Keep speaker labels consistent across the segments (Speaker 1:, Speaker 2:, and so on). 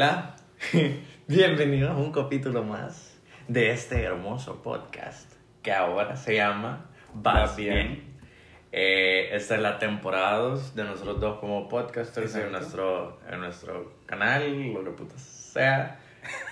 Speaker 1: Hola, bienvenidos a un capítulo más de este hermoso podcast que ahora se llama Vas Bien.
Speaker 2: Bien.
Speaker 1: Eh, esta es la temporada 2 de nosotros dos como podcasters en nuestro, en nuestro canal, lo que puta sea.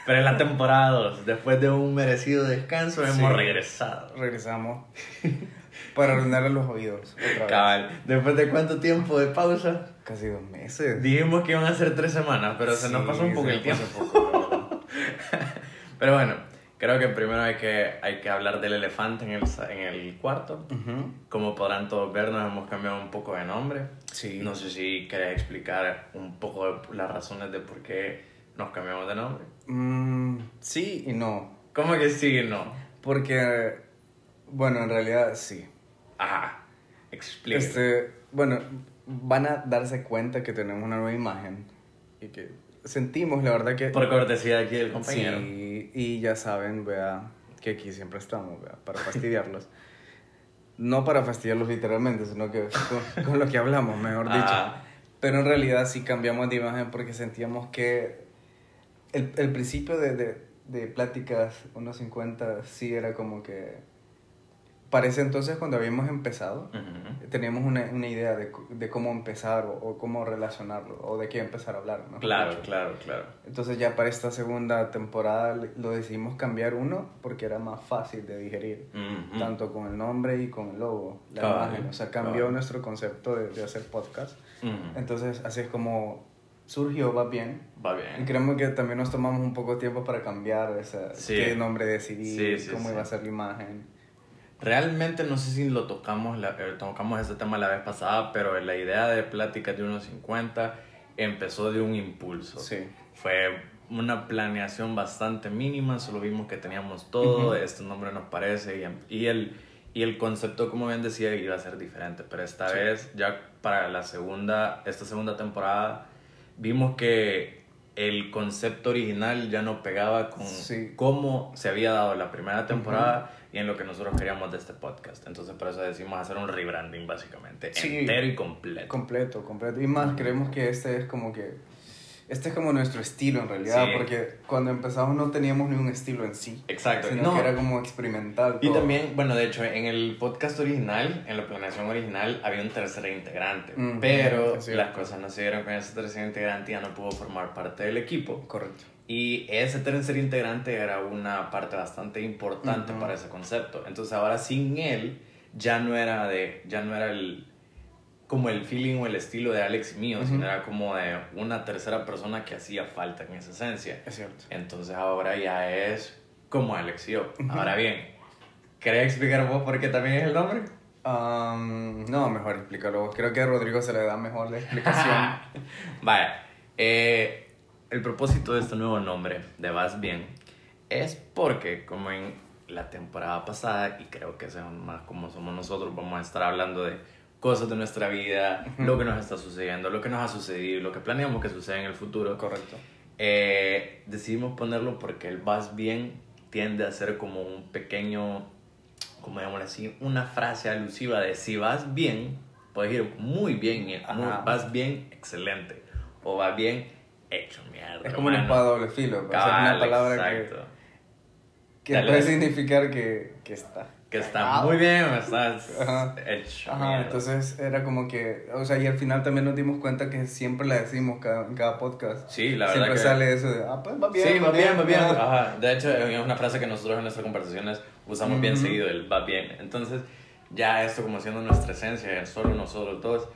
Speaker 1: Pero en la temporada 2, después de un merecido descanso,
Speaker 2: Sí.
Speaker 1: hemos regresado.
Speaker 2: Regresamos para arruinarle los oídos otra vez.
Speaker 1: Cabal, después de cuánto tiempo de pausa,
Speaker 2: Casi dos meses.
Speaker 1: dijimos que iban a ser tres semanas, pero se nos
Speaker 2: Sí,
Speaker 1: pasó un poco el tiempo.
Speaker 2: poco.
Speaker 1: Pero bueno, creo que primero hay que, hay que hablar del elefante en el, en el cuarto.
Speaker 2: Ujú.
Speaker 1: Como podrán todos ver, nos hemos cambiado un poco de nombre.
Speaker 2: Sí.
Speaker 1: No sé si querés explicar un poco las razones de por qué nos cambiamos de nombre.
Speaker 2: Mm, sí y no.
Speaker 1: ¿Cómo que sí y no?
Speaker 2: Porque, bueno, en realidad sí.
Speaker 1: Ajá, explica.
Speaker 2: Este, bueno, van a darse cuenta que tenemos una nueva imagen y que sentimos, la verdad que...
Speaker 1: Por cortesía aquí del compañero.
Speaker 2: Sí, y ya saben, vea, que aquí siempre estamos, vea, para fastidiarlos. no para fastidiarlos literalmente, sino que con, con lo que hablamos, mejor dicho.
Speaker 1: Ah.
Speaker 2: Pero en realidad sí cambiamos de imagen porque sentíamos que el, el principio de, de, de Pláticas 1.50 sí era como que... Parece entonces cuando habíamos empezado,
Speaker 1: Ujú.
Speaker 2: teníamos una, una idea de, de cómo empezar o, o cómo relacionarlo o de qué empezar a hablar, ¿no?
Speaker 1: Claro, claro, claro.
Speaker 2: Entonces ya para esta segunda temporada lo decidimos cambiar uno porque era más fácil de digerir,
Speaker 1: Ujú.
Speaker 2: tanto con el nombre y con el logo, la
Speaker 1: Cabal,
Speaker 2: imagen. O sea, cambió
Speaker 1: cabal.
Speaker 2: nuestro concepto de, de hacer podcast.
Speaker 1: Ujú.
Speaker 2: Entonces así es como surgió, va bien.
Speaker 1: Va
Speaker 2: Y
Speaker 1: bien.
Speaker 2: creemos que también nos tomamos un poco de tiempo para cambiar esa,
Speaker 1: Sí.
Speaker 2: qué nombre decidir,
Speaker 1: Sí, sí,
Speaker 2: cómo iba a ser la imagen.
Speaker 1: Realmente no sé si lo tocamos, la- eh, tocamos ese tema la vez pasada, pero la idea de pláticas de 1.50 empezó de un impulso.
Speaker 2: Sí.
Speaker 1: Fue una planeación bastante mínima, solo vimos que teníamos todo, este nombre nos parece y, y el, y el concepto, como bien decía, iba a ser diferente, pero esta
Speaker 2: Sí.
Speaker 1: vez, ya para la segunda, esta segunda temporada, vimos que el concepto original ya no pegaba con
Speaker 2: Sí.
Speaker 1: cómo se había dado la primera temporada y en lo que nosotros queríamos de este podcast. Entonces, por eso decidimos hacer un rebranding, básicamente,
Speaker 2: Sí.
Speaker 1: entero y completo.
Speaker 2: Completo, completo. Y más, creemos que este es como que... Este es como nuestro estilo en realidad,
Speaker 1: Sí.
Speaker 2: porque cuando empezamos no teníamos ni un estilo en sí.
Speaker 1: Exacto.
Speaker 2: Sino
Speaker 1: No.
Speaker 2: que era como experimental.
Speaker 1: Y
Speaker 2: todo.
Speaker 1: también, bueno, de hecho, en el podcast original, en la planeación original, había un tercer integrante.
Speaker 2: Ujú,
Speaker 1: pero
Speaker 2: es cierto.
Speaker 1: las cosas no se dieron con ese tercer integrante y ya no pudo formar parte del equipo.
Speaker 2: Correcto.
Speaker 1: Y ese tercer integrante era una parte bastante importante
Speaker 2: Ujú.
Speaker 1: para ese concepto. Entonces ahora sin él ya no era de ya no era el como el feeling o el estilo de Alex y mío,
Speaker 2: Ujú.
Speaker 1: sino era como de una tercera persona que hacía falta en esa esencia.
Speaker 2: Es cierto.
Speaker 1: Entonces ahora ya es como Alex y yo. Ahora bien, ¿querés explicar vos por qué también es el nombre?
Speaker 2: Am, no, mejor explícalo. Creo que a Rodrigo se le da mejor la explicación.
Speaker 1: Vaya, eh, el propósito de este nuevo nombre, de Vas Bien, es porque como en la temporada pasada, y creo que sea más como somos nosotros, vamos a estar hablando de cosas de nuestra vida, lo que nos está sucediendo, lo que nos ha sucedido, lo que planeamos que suceda en el futuro.
Speaker 2: Correcto.
Speaker 1: Eh, decidimos ponerlo porque el vas bien tiende a ser como un pequeño, como digamos así, una frase alusiva de si vas bien, puedes ir muy bien, muy- vas bien, excelente, o vas bien, hecho mierda.
Speaker 2: Es como una espada de doble filo. o sea, es
Speaker 1: Cabal,
Speaker 2: una palabra que,
Speaker 1: exacto.
Speaker 2: que
Speaker 1: Dale.
Speaker 2: puede significar que, que está.
Speaker 1: Que está
Speaker 2: cagado.
Speaker 1: muy bien, o estás
Speaker 2: Ajá.
Speaker 1: hecho
Speaker 2: Ajá,
Speaker 1: mierda.
Speaker 2: entonces era como que, o sea, y al final también nos dimos cuenta que siempre la decimos cada, en cada podcast.
Speaker 1: Sí, la verdad
Speaker 2: siempre
Speaker 1: que...
Speaker 2: sale eso de, ah, pues va bien.
Speaker 1: sí, va bien, va bien.
Speaker 2: ajá.
Speaker 1: Ajá. De hecho, es una frase que nosotros en nuestras conversaciones usamos bien
Speaker 2: Ujú.
Speaker 1: seguido, el va bien. Entonces, ya esto como siendo nuestra esencia, solo nosotros dos,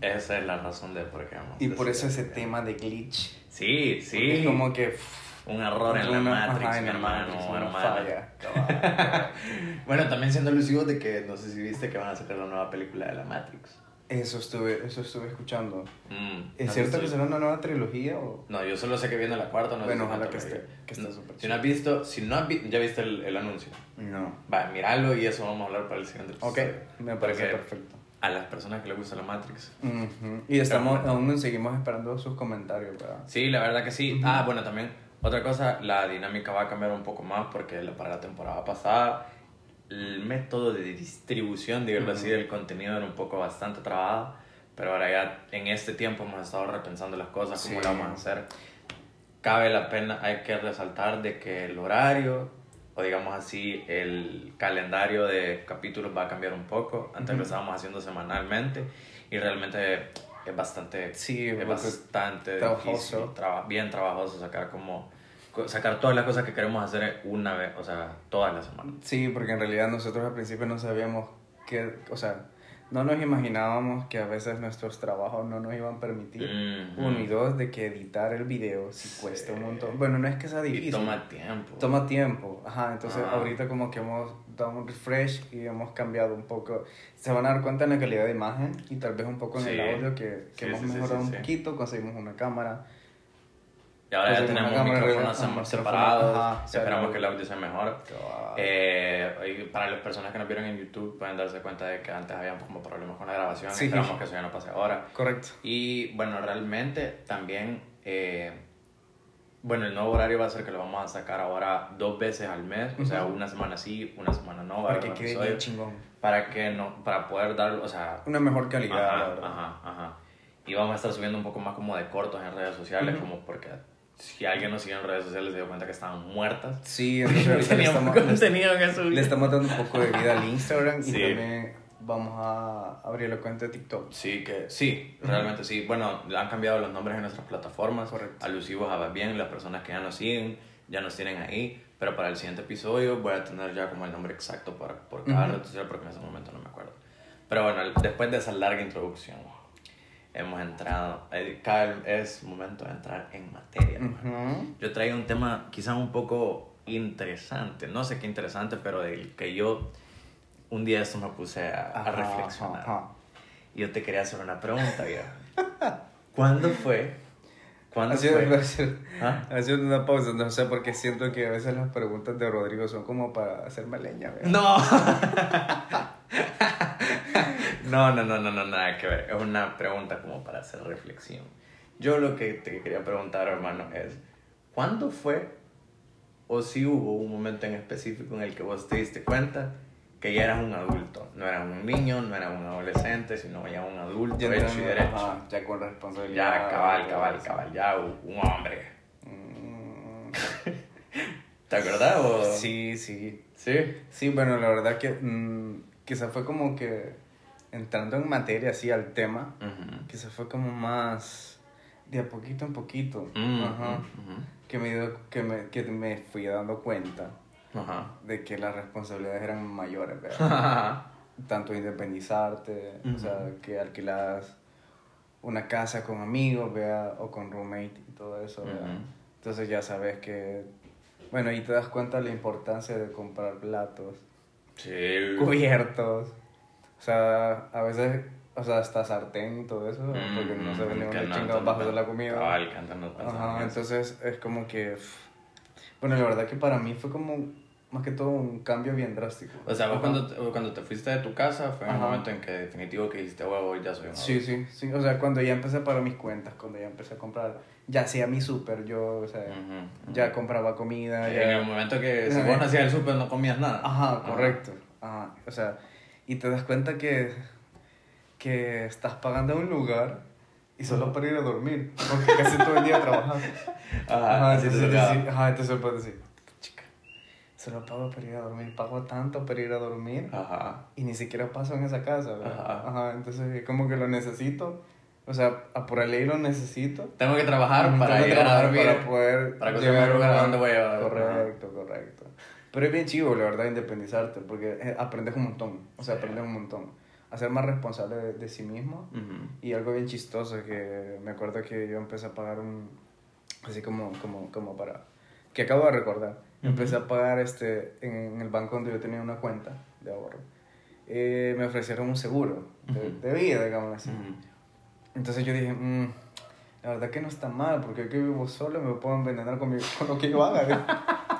Speaker 1: esa es la razón de por qué vamos.
Speaker 2: Y por eso ese
Speaker 1: decidido.
Speaker 2: tema de glitch.
Speaker 1: Sí,
Speaker 2: Porque
Speaker 1: sí.
Speaker 2: Es como que... pff,
Speaker 1: Un error en la
Speaker 2: una-
Speaker 1: Matrix,
Speaker 2: ajá,
Speaker 1: mi hermano, hermana.
Speaker 2: falla,
Speaker 1: bueno, también siendo alusivos de que no sé si viste que van a sacar la nueva película de la Matrix.
Speaker 2: Eso estuve, eso estuve escuchando.
Speaker 1: Mm,
Speaker 2: ¿Es cierto que será una nueva trilogía o...?
Speaker 1: No, yo solo sé que viene la cuarta, no
Speaker 2: Bueno, ojalá que esté- que esté
Speaker 1: No,
Speaker 2: súper
Speaker 1: Si no has visto, si no has vi- ya viste el, el anuncio.
Speaker 2: No.
Speaker 1: Va, míralo y eso vamos a hablar para el siguiente
Speaker 2: Ok,
Speaker 1: episodio.
Speaker 2: me parece
Speaker 1: Porque
Speaker 2: perfecto.
Speaker 1: A las personas que les gusta la Matrix.
Speaker 2: Ujú. Y estamos,
Speaker 1: Pero-
Speaker 2: aún seguimos esperando sus comentarios, ¿verdad?
Speaker 1: Sí, la verdad que sí.
Speaker 2: Ujú.
Speaker 1: Ah, bueno, también otra cosa, la dinámica va a cambiar un poco más porque la- para la temporada pasada el método de distribución, digamos
Speaker 2: Ujú.
Speaker 1: así, del contenido era un poco bastante trabado. Pero ahora ya en este tiempo hemos estado repensando las cosas, cómo
Speaker 2: Sí.
Speaker 1: lo vamos a hacer. cabe la pena, hay que resaltar de que el horario, o digamos así, el calendario de capítulos va a cambiar un poco. Antes lo
Speaker 2: Ujú.
Speaker 1: estábamos haciendo semanalmente y realmente es bastante,
Speaker 2: Sí,
Speaker 1: es bastante
Speaker 2: trabajoso.
Speaker 1: difícil, traba- bien trabajoso sacar como co- sacar todas las cosas que queremos hacer una vez, o sea, todas las semanas.
Speaker 2: Sí, porque en realidad nosotros al principio no sabíamos que, o sea, no nos imaginábamos que a veces nuestros trabajos no nos iban a permitir.
Speaker 1: Ujú.
Speaker 2: Uno y dos, de que editar el video sí cuesta un montón. Bueno, no es que sea difícil.
Speaker 1: Y toma tiempo.
Speaker 2: Toma tiempo, ajá, entonces
Speaker 1: Ajá.
Speaker 2: ahorita como que hemos dado un refresh y hemos cambiado un poco, se van a dar cuenta en la calidad de imagen y tal vez un poco en el
Speaker 1: Sí.
Speaker 2: audio que, que
Speaker 1: Sí,
Speaker 2: hemos mejorado un poquito, conseguimos una cámara,
Speaker 1: Y ahora ya
Speaker 2: Conseguimos
Speaker 1: tenemos micrófonos
Speaker 2: ajá,
Speaker 1: separados.
Speaker 2: ajá,
Speaker 1: Esperamos que el audio sea mejor.
Speaker 2: Cabal.
Speaker 1: Eh, para las personas que nos vieron en YouTube pueden darse cuenta de que antes habíamos como problemas con la grabación.
Speaker 2: Sí.
Speaker 1: Esperamos que eso ya no pase ahora.
Speaker 2: correcto.
Speaker 1: Y bueno, realmente también, eh, bueno, el nuevo horario va a ser que lo vamos a sacar ahora dos veces al mes, o sea, una semana sí, una semana no,
Speaker 2: Para que quede bien chingón.
Speaker 1: para que no, para poder dar, o sea,
Speaker 2: Una mejor calidad,
Speaker 1: ajá, ajá, ajá. Y vamos a estar subiendo un poco más como de cortos en redes sociales,
Speaker 2: Ujú.
Speaker 1: como porque si alguien nos sigue en redes sociales se dio cuenta que estaban muertas.
Speaker 2: Sí, entonces le le,
Speaker 1: contenido subir.
Speaker 2: le estamos dando un poco de vida al Instagram y
Speaker 1: Sí.
Speaker 2: también vamos a abrir la cuenta de TikTok.
Speaker 1: Sí, que sí, realmente sí. Bueno, han cambiado los nombres en nuestras plataformas,
Speaker 2: Correcto.
Speaker 1: alusivos a bien, las personas que ya nos siguen, ya nos tienen ahí, pero para el siguiente episodio voy a tener ya como el nombre exacto para, por cada
Speaker 2: Ujú.
Speaker 1: red social porque en ese momento no me acuerdo. Pero bueno, después de esa larga introducción, hemos entrado, eh, es momento de entrar en materia.
Speaker 2: Ujú.
Speaker 1: Yo traigo un tema quizás un poco interesante, no sé qué interesante, pero del que yo un día esto me puse a, a
Speaker 2: Ajá,
Speaker 1: reflexionar.
Speaker 2: ajá.
Speaker 1: Y yo te quería hacer una pregunta, viejo. ¿Cuándo fue? ¿Cuándo
Speaker 2: Haciendo,
Speaker 1: fue?
Speaker 2: haciendo-
Speaker 1: ¿Ah?
Speaker 2: haciendo una pausa, no sé, porque siento que a veces las preguntas de Rodrigo son como para hacerme leña. ¿verdad?
Speaker 1: No. no, no, no, no, no, nada que ver. Es una pregunta como para hacer reflexión. Yo lo que te quería preguntar, hermano, es ¿cuándo fue o si hubo un momento en específico en el que vos te diste cuenta que ya eras un adulto? No eras un niño, no eras un adolescente, sino ya un adulto
Speaker 2: Ya,
Speaker 1: hecho y derecho.
Speaker 2: ajá, ya con responsabilidad.
Speaker 1: Ya, cabal, cabal, cabal, ya un hombre.
Speaker 2: Mm,
Speaker 1: ¿Te acordás? O...
Speaker 2: Sí, sí.
Speaker 1: ¿Sí?
Speaker 2: Sí, bueno, la verdad que mm, quizá fue como que entrando en materia, así al tema,
Speaker 1: Ujú.
Speaker 2: quizá fue como más de a poquito en poquito.
Speaker 1: Mm,
Speaker 2: Ajá. Que me, dio- que, me, que me fui dando cuenta de que las responsabilidades eran mayores, ¿verdad? Tanto independizarte, o sea, que alquilas una casa con amigos, vea, o con roommate y todo eso. Entonces ya sabes que, bueno, y te das cuenta de la importancia de comprar platos,
Speaker 1: Sí.
Speaker 2: cubiertos, o sea, a veces, o sea, hasta sartén y todo eso,
Speaker 1: Mm,
Speaker 2: porque no se
Speaker 1: mm,
Speaker 2: vende
Speaker 1: que
Speaker 2: una
Speaker 1: no,
Speaker 2: chingada
Speaker 1: entonces
Speaker 2: bajo
Speaker 1: no
Speaker 2: de la comida.
Speaker 1: Que antes no
Speaker 2: Ajá, entonces es como que, pff, bueno, la verdad que para mí fue como, más que todo, un cambio bien drástico.
Speaker 1: O sea, vos cuando, cuando te fuiste de tu casa fue el
Speaker 2: Ajá.
Speaker 1: momento en que definitivo que dijiste, huevo, ya soy un
Speaker 2: Sí,
Speaker 1: adulto".
Speaker 2: sí, sí, o sea, cuando ya empecé a pagar mis cuentas, cuando ya empecé a comprar, ya hacía mi súper, yo, o sea,
Speaker 1: Ujú, ujú.
Speaker 2: ya compraba comida,
Speaker 1: En el
Speaker 2: ya...
Speaker 1: momento que si vos no hacías el súper no comías nada.
Speaker 2: Ajá, correcto, ajá, o sea, y te das cuenta que, que estás pagando un lugar y solo para ir a dormir, porque casi todo el día trabajas.
Speaker 1: Ajá,
Speaker 2: entonces,
Speaker 1: tocaba.
Speaker 2: sí, ajá, entonces puedes decir, chica, solo pago para ir a dormir, pago tanto para ir a dormir
Speaker 1: Ajá.
Speaker 2: y ni siquiera paso en esa casa, ¿verdad?
Speaker 1: Ajá.
Speaker 2: Ajá, entonces es como que lo necesito, o sea, a por ley lo necesito.
Speaker 1: Tengo que trabajar para llegar a dormir.
Speaker 2: Para poder
Speaker 1: para conseguir un lugar
Speaker 2: a-
Speaker 1: donde voy a-
Speaker 2: Correcto, correcto. Pero es bien chivo, la verdad, independizarte, porque eh, aprendes un montón, o sea, aprendes un montón. A ser más responsable de, de sí mismo.
Speaker 1: Ujú.
Speaker 2: Y algo bien chistoso que me acuerdo que yo empecé a pagar un, así como, como, como para, que acabo de recordar,
Speaker 1: Ujú.
Speaker 2: empecé a pagar este, en, el banco donde yo tenía una cuenta de ahorro. Eh, me ofrecieron un seguro de,
Speaker 1: Ujú.
Speaker 2: de vida, digamos así. Entonces yo dije, "Mm, la verdad que no está mal, porque yo que vivo solo me puedo envenenar con, mi- con lo que yo haga.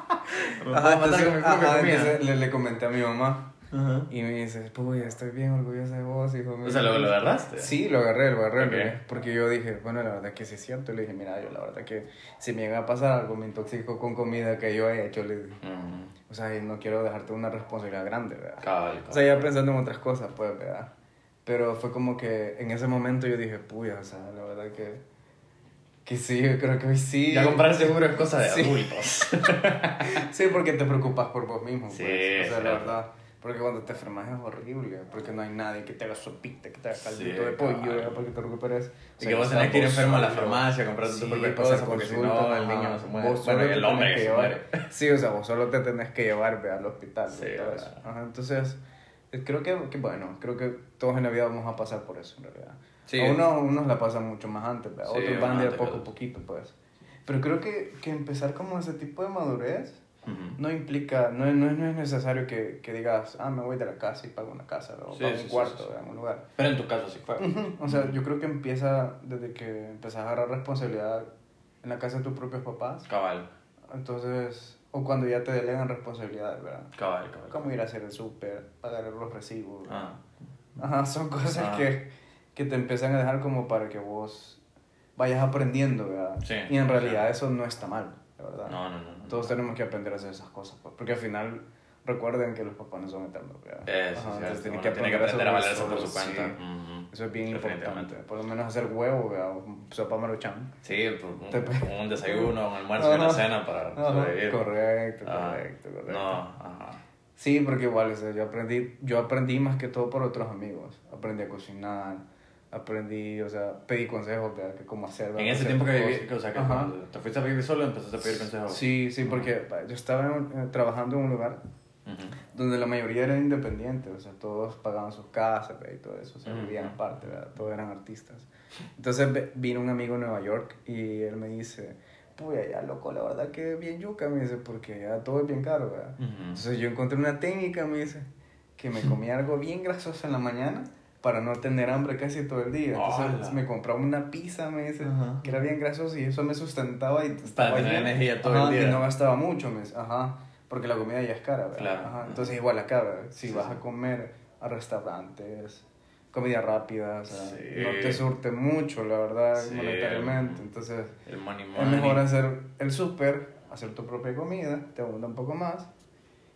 Speaker 2: Ajá,
Speaker 1: puedo matar
Speaker 2: entonces,
Speaker 1: con mi propia
Speaker 2: ajá,
Speaker 1: comida.
Speaker 2: entonces le, le comenté a mi mamá
Speaker 1: Ajá.
Speaker 2: y me dice, pues estoy bien orgullosa de vos, hijo mío.
Speaker 1: O sea, ¿lo, lo agarraste?
Speaker 2: Sí, lo agarré, lo agarré.
Speaker 1: Ok.
Speaker 2: porque- Porque yo dije, bueno, la verdad que sí es cierto. Le dije, mira, yo la verdad que si me llega a pasar algo, me intoxico con comida que yo he hecho. Le dije, o sea, y no quiero dejarte una responsabilidad grande, ¿verdad?
Speaker 1: Cabal,
Speaker 2: O sea, ya pensando en otras cosas, pues, ¿verdad? Pero fue como que en ese momento yo dije, puya, o sea, la verdad que Que sí, yo creo que hoy sí.
Speaker 1: Ya comprar seguro es cosa de
Speaker 2: Sí.
Speaker 1: adultos.
Speaker 2: Sí, porque te preocupas por vos mismo.
Speaker 1: Sí,
Speaker 2: pues. O sea, la
Speaker 1: claro.
Speaker 2: verdad. Porque cuando te enfermas es horrible. Porque no hay nadie que te haga sopita, que te haga caldito
Speaker 1: Sí,
Speaker 2: de pollo,
Speaker 1: cabal.
Speaker 2: ¿verdad? porque te recuperes.
Speaker 1: Y que vos tenés que ir enfermo a la farmacia a comprar
Speaker 2: Sí,
Speaker 1: tu propia cosa porque si no el niño
Speaker 2: ajá.
Speaker 1: se muere.
Speaker 2: Vos
Speaker 1: Bueno,
Speaker 2: solo
Speaker 1: el
Speaker 2: te
Speaker 1: hombre que
Speaker 2: que
Speaker 1: se muere.
Speaker 2: Sí, o sea, vos solo te tenés que llevar ve, al hospital.
Speaker 1: Sí.
Speaker 2: Ajá, entonces, creo que, que, bueno, creo que todos en la vida vamos a pasar por eso, en realidad.
Speaker 1: Sí.
Speaker 2: A unos, unos la pasan mucho más antes.
Speaker 1: Sí,
Speaker 2: otros van de poco a poquito, pues. Pero creo que, que empezar como ese tipo de madurez
Speaker 1: Ujú.
Speaker 2: no implica, no, no, no es necesario que, que digas, ah, me voy de la casa y pago una casa, o
Speaker 1: Sí,
Speaker 2: pago un cuarto, en un lugar.
Speaker 1: Pero en tu caso sí fue.
Speaker 2: Ujú, O sea, yo creo que empieza desde que empezás a agarrar responsabilidad en la casa de tus propios papás.
Speaker 1: Cabal,
Speaker 2: Entonces, o cuando ya te delegan responsabilidades, ¿verdad?
Speaker 1: cabal, cabal.
Speaker 2: Como ir a hacer el súper, pagar los recibos.
Speaker 1: Ah,
Speaker 2: Ajá, son cosas
Speaker 1: Ah.
Speaker 2: que, que te empiezan a dejar como para que vos vayas aprendiendo, ¿verdad?
Speaker 1: Sí,
Speaker 2: y en
Speaker 1: sí.
Speaker 2: realidad eso no está mal, la verdad.
Speaker 1: no, no, no. no.
Speaker 2: Todos tenemos que aprender a hacer esas cosas, pues, porque al final recuerden que los papás no son eternos.
Speaker 1: Eso,
Speaker 2: Ajá, entonces
Speaker 1: tiene
Speaker 2: tienen
Speaker 1: que aprender a valerse por su
Speaker 2: sí.
Speaker 1: cuenta.
Speaker 2: Eso es bien importante. Por lo menos hacer huevo, ¿verdad? O sopa maruchan.
Speaker 1: Sí, pues, un, un desayuno, un almuerzo y una cena para
Speaker 2: Ajá,
Speaker 1: sobrevivir.
Speaker 2: Correcto,
Speaker 1: Ah,
Speaker 2: correcto, correcto.
Speaker 1: No, ajá.
Speaker 2: Sí, porque igual, o sea, yo aprendí, yo aprendí más que todo por otros amigos. Aprendí a cocinar, aprendí, o sea, pedí consejos de cómo hacer.
Speaker 1: En ese tiempo que viví, o sea, que te fuiste a vivir solo, empezaste a pedir consejos.
Speaker 2: Sí, sí, porque yo estaba en- eh, trabajando en un lugar Donde la mayoría eran independientes, o sea, todos pagaban sus casas ¿verdad? y todo eso, o sea,
Speaker 1: Ujú.
Speaker 2: vivían aparte, ¿verdad? todos eran artistas. Entonces vino un amigo en Nueva York y él me dice, puya, ya loco, la verdad que bien yuca, me dice, porque ya todo es bien caro, ¿verdad? Entonces yo encontré una técnica, me dice, que me comía algo bien grasoso en la mañana para no tener hambre casi todo el día. Entonces me compraba una pizza, me dice,
Speaker 1: Ajá.
Speaker 2: que era bien grasoso y eso me sustentaba y estaba
Speaker 1: tener
Speaker 2: bien.
Speaker 1: energía todo
Speaker 2: Ajá,
Speaker 1: el día.
Speaker 2: Y no gastaba mucho, me dice, ajá, porque la comida ya es cara, ¿verdad?
Speaker 1: Claro.
Speaker 2: Ajá, entonces igual acá, ¿verdad? Si
Speaker 1: Sí,
Speaker 2: vas
Speaker 1: sí.
Speaker 2: a comer a restaurantes, comida rápida, o sea,
Speaker 1: Sí.
Speaker 2: no te surte mucho, la verdad, monetariamente. Entonces
Speaker 1: El money
Speaker 2: es mejor hacer el súper, hacer tu propia comida, te abunda un poco más.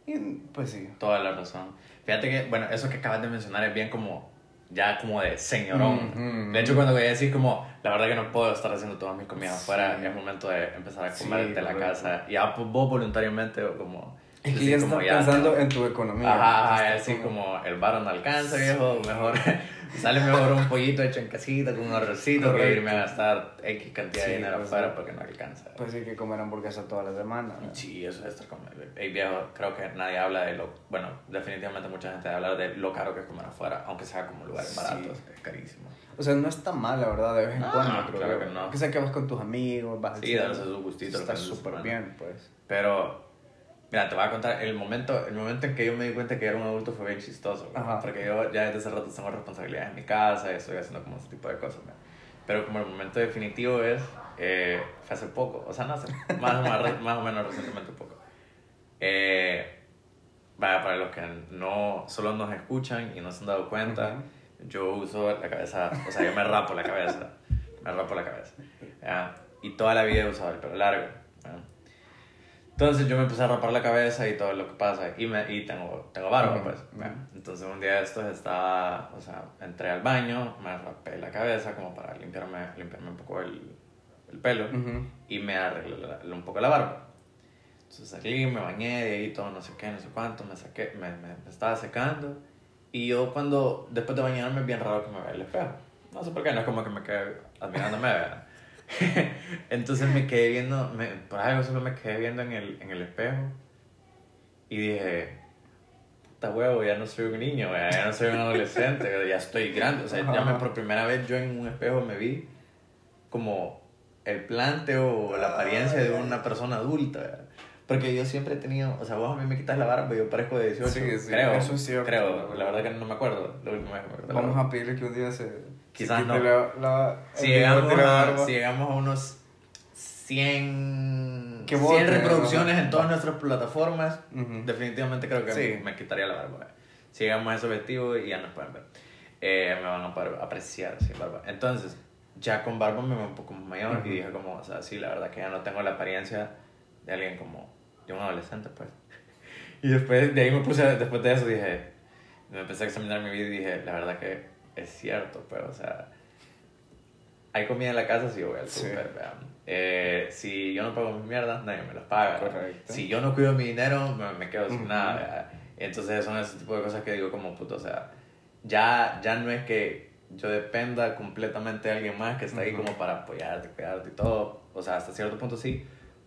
Speaker 2: Y pues sí.
Speaker 1: Toda la razón. Fíjate que, bueno, eso que acabas de mencionar es bien como, ya como de señorón.
Speaker 2: Ujú.
Speaker 1: De hecho, cuando voy a decir como, la verdad que no puedo estar haciendo todas mis comidas
Speaker 2: Sí.
Speaker 1: afuera, es momento de empezar a comer
Speaker 2: Sí,
Speaker 1: de la
Speaker 2: correcto.
Speaker 1: casa. Y ya pues, vos voluntariamente o como...
Speaker 2: Es que ya estás
Speaker 1: como,
Speaker 2: pensando en tu economía.
Speaker 1: Ajá, así como el bar no alcanza, viejo, mejor sale mejor un pollito hecho en casita con un arrocito que irme a gastar X cantidad
Speaker 2: Sí,
Speaker 1: de dinero
Speaker 2: pues,
Speaker 1: afuera porque no alcanza.
Speaker 2: Pues sí que comer hamburguesa toda la semana.
Speaker 1: Sí, eso es estar como... Ey, viejo, creo que nadie habla de lo... Bueno, definitivamente mucha gente habla de lo caro que es comer afuera, aunque sea como lugares
Speaker 2: Sí.
Speaker 1: baratos, es carísimo.
Speaker 2: O sea, no está mal, la verdad, de vez en
Speaker 1: No,
Speaker 2: cuando, creo
Speaker 1: claro
Speaker 2: yo.
Speaker 1: que no.
Speaker 2: Que sea que vas con tus amigos, vas
Speaker 1: Sí, darse su gustito
Speaker 2: Está súper bien, pues.
Speaker 1: Pero, mira, te voy a contar, el momento, el momento en que yo me di cuenta que era un adulto fue bien chistoso, porque yo ya desde hace rato tengo responsabilidades en mi casa y estoy haciendo como ese tipo de cosas, pero como el momento definitivo es, eh, fue hace poco, o sea, no hace, más, más, re- más o menos recientemente poco. Eh, vaya, para los que no solo nos escuchan y no se han dado cuenta, yo uso la cabeza, o sea, yo me rapo la cabeza, me rapo la cabeza. Y toda la vida he usado el pelo largo. Entonces yo me empecé a rapar la cabeza y todo lo que pasa. Y, me, y tengo, tengo barba, pues. Entonces un día de estos estaba, o sea, entré al baño, me rapé la cabeza como para limpiarme, limpiarme un poco el, el pelo
Speaker 2: Ujú.
Speaker 1: y me arreglé la- un poco la barba. Entonces salí, me bañé de ahí todo, no sé qué, no sé cuánto, me saqué, me, me, me estaba secando. Y yo cuando, después de bañarme, es bien raro que me vea el espejo. No sé por qué, no es como que me quede admirándome, ¿verdad? Entonces me quedé viendo, me, por algo solo me quedé viendo en el, en el espejo y dije, puta huevo, ya no soy un niño, ¿verdad? ya no soy un adolescente, ya estoy grande. O sea, ya me, por primera vez yo en un espejo me vi como el plante o la apariencia de una persona adulta, ¿verdad? Porque yo siempre he tenido, o sea, vos a mí me quitas la barba y yo parezco de 18.
Speaker 2: Sí, sí,
Speaker 1: creo.
Speaker 2: eso es cierto, la
Speaker 1: Creo,
Speaker 2: verdad.
Speaker 1: la verdad que no me acuerdo. Que me la
Speaker 2: Vamos a pedirle que un día se.
Speaker 1: Quizás
Speaker 2: se
Speaker 1: no.
Speaker 2: La, la,
Speaker 1: Si llegamos, a, si llegamos a unos 100,
Speaker 2: Que
Speaker 1: 100
Speaker 2: voten,
Speaker 1: reproducciones en todas nuestras plataformas,
Speaker 2: Ujú.
Speaker 1: definitivamente creo que
Speaker 2: Sí.
Speaker 1: me quitaría la barba. Si llegamos a ese objetivo y ya nos pueden ver. Eh, me van a poder apreciar sin barba. Entonces, ya con barba me veo un poco mayor
Speaker 2: Ujú.
Speaker 1: y dije como, o sea, sí, la verdad que ya no tengo la apariencia de alguien como, de un adolescente, pues. Y después de ahí me puse, después de eso dije, me empecé a examinar mi vida y dije, la verdad que es cierto, pues, o sea, hay comida en la casa, sí voy al
Speaker 2: Sí.
Speaker 1: súper, vea. Eh, si yo no pago mis mierdas, nadie me las paga.
Speaker 2: Correcto.
Speaker 1: Si yo no cuido mi dinero, me, me quedo sin
Speaker 2: Ujú.
Speaker 1: nada. ¿verdad? Entonces son ese tipo de cosas que digo como puto, o sea, ya, ya no es que yo dependa completamente de alguien más que está ahí
Speaker 2: Ujú.
Speaker 1: como para apoyarte, cuidarte y todo. O sea, hasta cierto punto sí,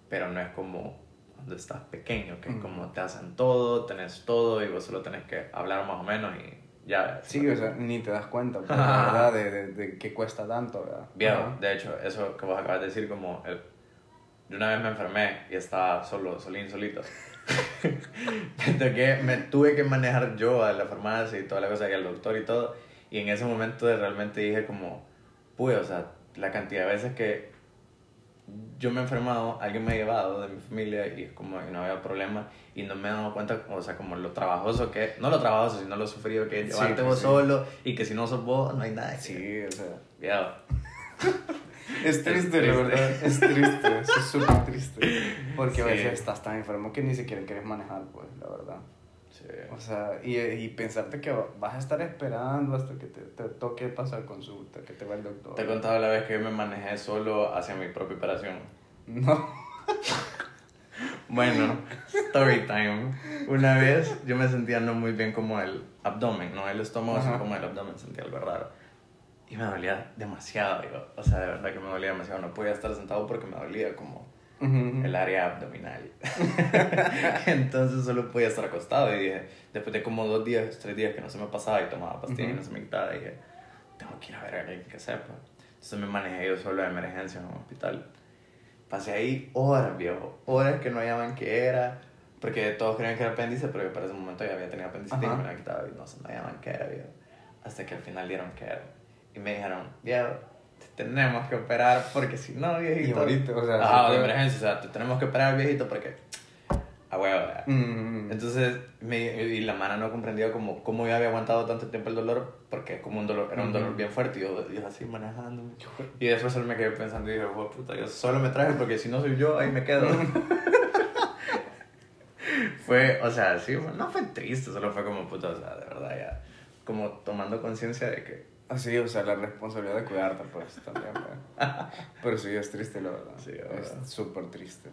Speaker 1: pero no es como cuando estás pequeño, que es
Speaker 2: Ujú.
Speaker 1: como te hacen todo, tenés todo y vos solo tenés que hablar más o menos y ya.
Speaker 2: Sí, o sea, ni te das cuenta, pues, la verdad, de, de, de que cuesta tanto, ¿verdad?
Speaker 1: Viejo,
Speaker 2: Ajá.
Speaker 1: de hecho, eso que vos acabas de decir, como el, yo una vez me enfermé y estaba solo, solín, solito. toqué- me tuve que manejar yo a la farmacia y toda la cosa, y al doctor y todo. Y en ese momento realmente dije como, pues, o sea, la cantidad de veces que yo me he enfermado, alguien me ha llevado de mi familia y es como y no había problema y no me he dado cuenta, o sea, como lo trabajoso que no lo trabajoso, sino lo sufrido que es
Speaker 2: Sí,
Speaker 1: llevarte
Speaker 2: pues
Speaker 1: vos
Speaker 2: sí.
Speaker 1: solo y que si no sos vos, no hay nada. que-
Speaker 2: Sí, o sea,
Speaker 1: Viejo.
Speaker 2: es triste,
Speaker 1: Es
Speaker 2: la
Speaker 1: triste.
Speaker 2: verdad, es triste, es súper triste, porque a
Speaker 1: Sí.
Speaker 2: veces estás tan enfermo que ni siquiera quieres manejar, pues, la verdad.
Speaker 1: Sí.
Speaker 2: O sea, y, y pensarte que vas a estar esperando hasta que te, te toque pasar consulta, que te va el doctor.
Speaker 1: Te he contado la vez que yo me manejé solo hacia mi propia operación.
Speaker 2: No.
Speaker 1: Bueno, story time. Una vez yo me sentía no muy bien como el abdomen, no el estómago, sino como el abdomen, sentía algo raro. Y me dolía demasiado, yo. O sea, de verdad que me dolía demasiado. No podía estar sentado porque me dolía como
Speaker 2: Ujú.
Speaker 1: el área abdominal. Entonces solo podía estar acostado y dije, después de como dos días, tres días que no se me pasaba y tomaba pastillas y
Speaker 2: Ujú.
Speaker 1: no se me quitaba, dije, tengo que ir a ver a alguien que sepa. Entonces me manejé yo solo de emergencia en un hospital. Pasé ahí horas, viejo, horas que no hallaban qué era, porque todos creían que era apéndice, pero yo para ese momento ya había tenido apendicitis y me la quitaba y no, no hallaban qué era, viejo. Hasta que al final dieron qué era. Y me dijeron, viejo, tenemos que operar porque si no, viejito.
Speaker 2: Y ahorita, o sea, se
Speaker 1: de emergencia, o sea, te tenemos que operar, viejito, porque. A huevo, ¿verdad?
Speaker 2: Mm.
Speaker 1: Entonces, me, y la mana no comprendía como, cómo yo había aguantado tanto tiempo el dolor, porque como un dolor, era un dolor
Speaker 2: Ujú.
Speaker 1: bien fuerte, y yo, yo así manejando. Y después solo me quedé pensando y dije, "Jue puta, yo solo me traje porque si no soy yo, ahí me quedo. fue, o sea, sí, no fue triste, solo fue como puta, o sea, de verdad ya, como tomando conciencia de que,
Speaker 2: Así, o sea, la responsabilidad de cuidarte, pues, también, pues. Pero sí, es triste, la verdad.
Speaker 1: Sí, la verdad.
Speaker 2: Es súper triste.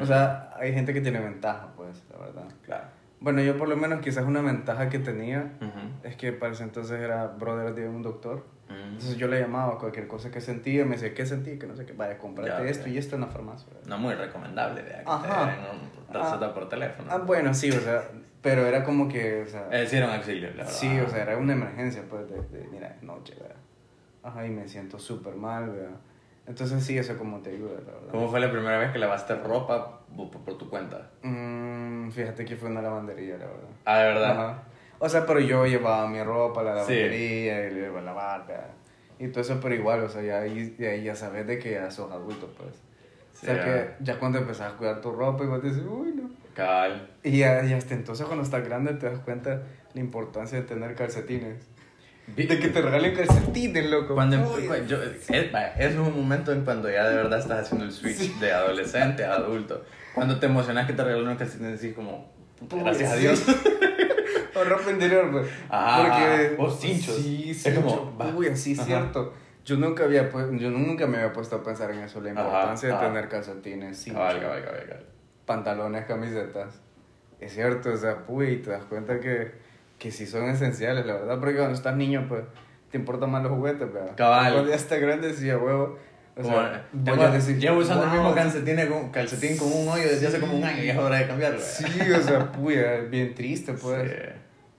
Speaker 2: O sea, hay gente que tiene ventaja, pues, la verdad.
Speaker 1: claro.
Speaker 2: Bueno, yo por lo menos quizás una ventaja que tenía
Speaker 1: Ujú.
Speaker 2: es que para ese entonces era brother de un doctor. Entonces yo le llamaba cualquier cosa que sentía, me decía, ¿qué sentí? Que no sé qué, vaya, comprate
Speaker 1: Ya,
Speaker 2: esto y esto en la farmacia.
Speaker 1: No muy recomendable, que
Speaker 2: Ajá.
Speaker 1: te un receta por teléfono.
Speaker 2: Ah, bueno, sí, o sea, pero era como que, o sea...
Speaker 1: Eh, sí era un auxilio, la verdad.
Speaker 2: Sí, o sea, era una emergencia, pues, de, de mira, es noche, ¿verdad? Ajá, y me siento súper mal, ¿verdad? Entonces sí, eso como te ayuda, la verdad.
Speaker 1: ¿Cómo fue la primera vez que lavaste ropa por, por tu cuenta?
Speaker 2: Mm, fíjate que fue una lavandería, la verdad.
Speaker 1: Ah, de verdad.
Speaker 2: Ajá. O sea, pero yo llevaba mi ropa la
Speaker 1: Sí.
Speaker 2: lavandería y le iba a lavar, ¿verdad? Y todo eso, pero igual, o sea, ya ahí ya sabes de que ya sos adulto, pues.
Speaker 1: Sí,
Speaker 2: o sea,
Speaker 1: ya.
Speaker 2: que ya cuando empezás a cuidar tu ropa y vos dices, uy, no.
Speaker 1: Cabal.
Speaker 2: Y ya, y hasta entonces cuando estás grande te das cuenta la importancia de tener calcetines. De que te regalen calcetines, loco.
Speaker 1: Cuando,
Speaker 2: Uy,
Speaker 1: yo, es, es un momento en cuando ya de verdad estás haciendo el switch de adolescente a adulto. Cuando te emocionas que te regalan un calcetín y decís como, gracias a
Speaker 2: sí.
Speaker 1: Dios.
Speaker 2: O ropa interior, güey.
Speaker 1: Ah, o cinchos.
Speaker 2: Sí,
Speaker 1: Es
Speaker 2: cincho.
Speaker 1: como.
Speaker 2: Uy, así,
Speaker 1: Ajá.
Speaker 2: cierto. Yo nunca, había, yo nunca me había puesto a pensar en eso, la importancia
Speaker 1: ajá.
Speaker 2: de tener calcetines, cincho,
Speaker 1: Cabal, cabal, cabal, cabal.
Speaker 2: pantalones, camisetas. Es cierto, o sea, puy, te das cuenta que, que sí son esenciales, la verdad, porque cuando estás niño, pues, te importan más los juguetes, ¿verdad?
Speaker 1: Cabal.
Speaker 2: Cuando ya estás grande, sí, a huevo. O sea, voy a decir,
Speaker 1: llevo usando el
Speaker 2: "Wow".
Speaker 1: mismo calcetín con, calcetín con un hoyo desde hace como un año y es hora de cambiarlo.
Speaker 2: Sí, o sea, puya, es bien triste, pues.
Speaker 1: Sí,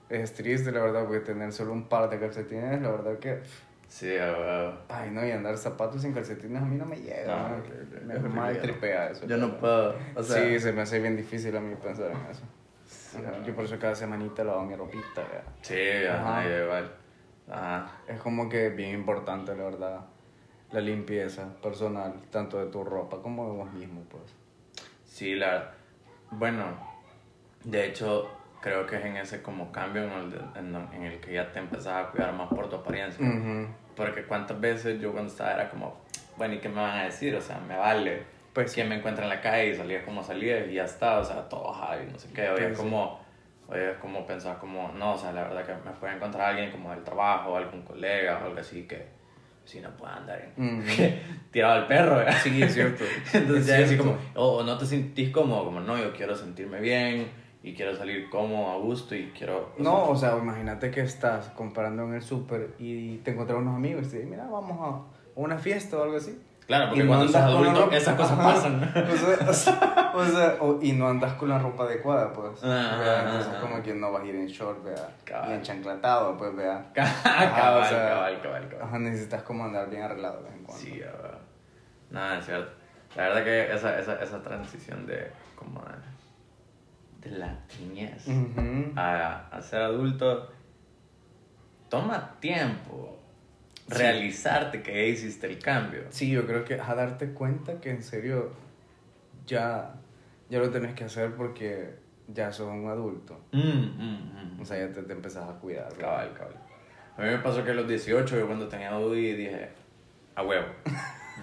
Speaker 2: Es triste, la verdad, porque tener solo un par de calcetines, la verdad que...
Speaker 1: sí, a huevo.
Speaker 2: Ay, no, y andar zapatos sin calcetines a mí no me llega.
Speaker 1: No,
Speaker 2: me
Speaker 1: horrible,
Speaker 2: mal tripea eso.
Speaker 1: Yo no puedo. O sea,
Speaker 2: sí, se me hace bien difícil a mí pensar en eso. Yo por eso cada semanita lavo mi ropita, ¿verdad?
Speaker 1: Sí, ajá, igual. Ajá.
Speaker 2: Es como que bien importante, la verdad, la limpieza personal, tanto de tu ropa como de vos mismo, pues.
Speaker 1: Sí, la Bueno, de hecho, creo que es en ese como cambio en el, en, en el que ya te empezás a cuidar más por tu apariencia. Porque cuántas veces yo cuando estaba era como, bueno, ¿y qué me van a decir? O sea, me vale.
Speaker 2: Pues
Speaker 1: que me encuentra en la calle y salía como salía y ya está, o sea, todo high, no sé qué. Hoy
Speaker 2: Pues
Speaker 1: como, hoy es como pensar como, no, o sea, la verdad que me puede encontrar alguien como del trabajo, algún colega o algo así que, si no puedes andar en,
Speaker 2: Mm.
Speaker 1: tirado al perro, ¿verdad?
Speaker 2: Sí, es cierto.
Speaker 1: Entonces
Speaker 2: Es
Speaker 1: ya así como, o, no te sentís cómodo, como no, yo quiero sentirme bien y quiero salir cómodo, a gusto y quiero... o
Speaker 2: No, o sea, imagínate que estás comprando en el súper y te encuentras unos amigos y te dicen, mira, vamos a una fiesta o algo así.
Speaker 1: Claro, porque
Speaker 2: Y
Speaker 1: cuando
Speaker 2: con la
Speaker 1: adulto
Speaker 2: ropa-
Speaker 1: esas cosas
Speaker 2: Ajá.
Speaker 1: pasan.
Speaker 2: O sea, o sea, o y no andas con la ropa adecuada, pues.
Speaker 1: Ajá,
Speaker 2: vea, Entonces,
Speaker 1: ajá.
Speaker 2: como que no vas a ir en short, vea.
Speaker 1: Cabal.
Speaker 2: Y enchanclatado, pues, vea.
Speaker 1: cabal,
Speaker 2: Ajá, o sea,
Speaker 1: cabal, cabal, cabal.
Speaker 2: Ajá, necesitas como andar bien arreglado de vez en cuando.
Speaker 1: Sí, va. Nada, es cierto. La verdad que esa, esa, esa transición de como de, de la niñez
Speaker 2: Ujú.
Speaker 1: a, a ser adulto toma tiempo
Speaker 2: Sí.
Speaker 1: realizarte que ya hiciste el cambio.
Speaker 2: Sí, yo creo que a darte cuenta que en serio ya, ya lo tenés que hacer porque ya sos un adulto.
Speaker 1: Mm, mm, mm.
Speaker 2: O sea, ya te, te empezás a cuidar. ¿verdad?
Speaker 1: Cabal, cabal. A mí me pasó que a los 18, yo cuando tenía UDI dije, a huevo,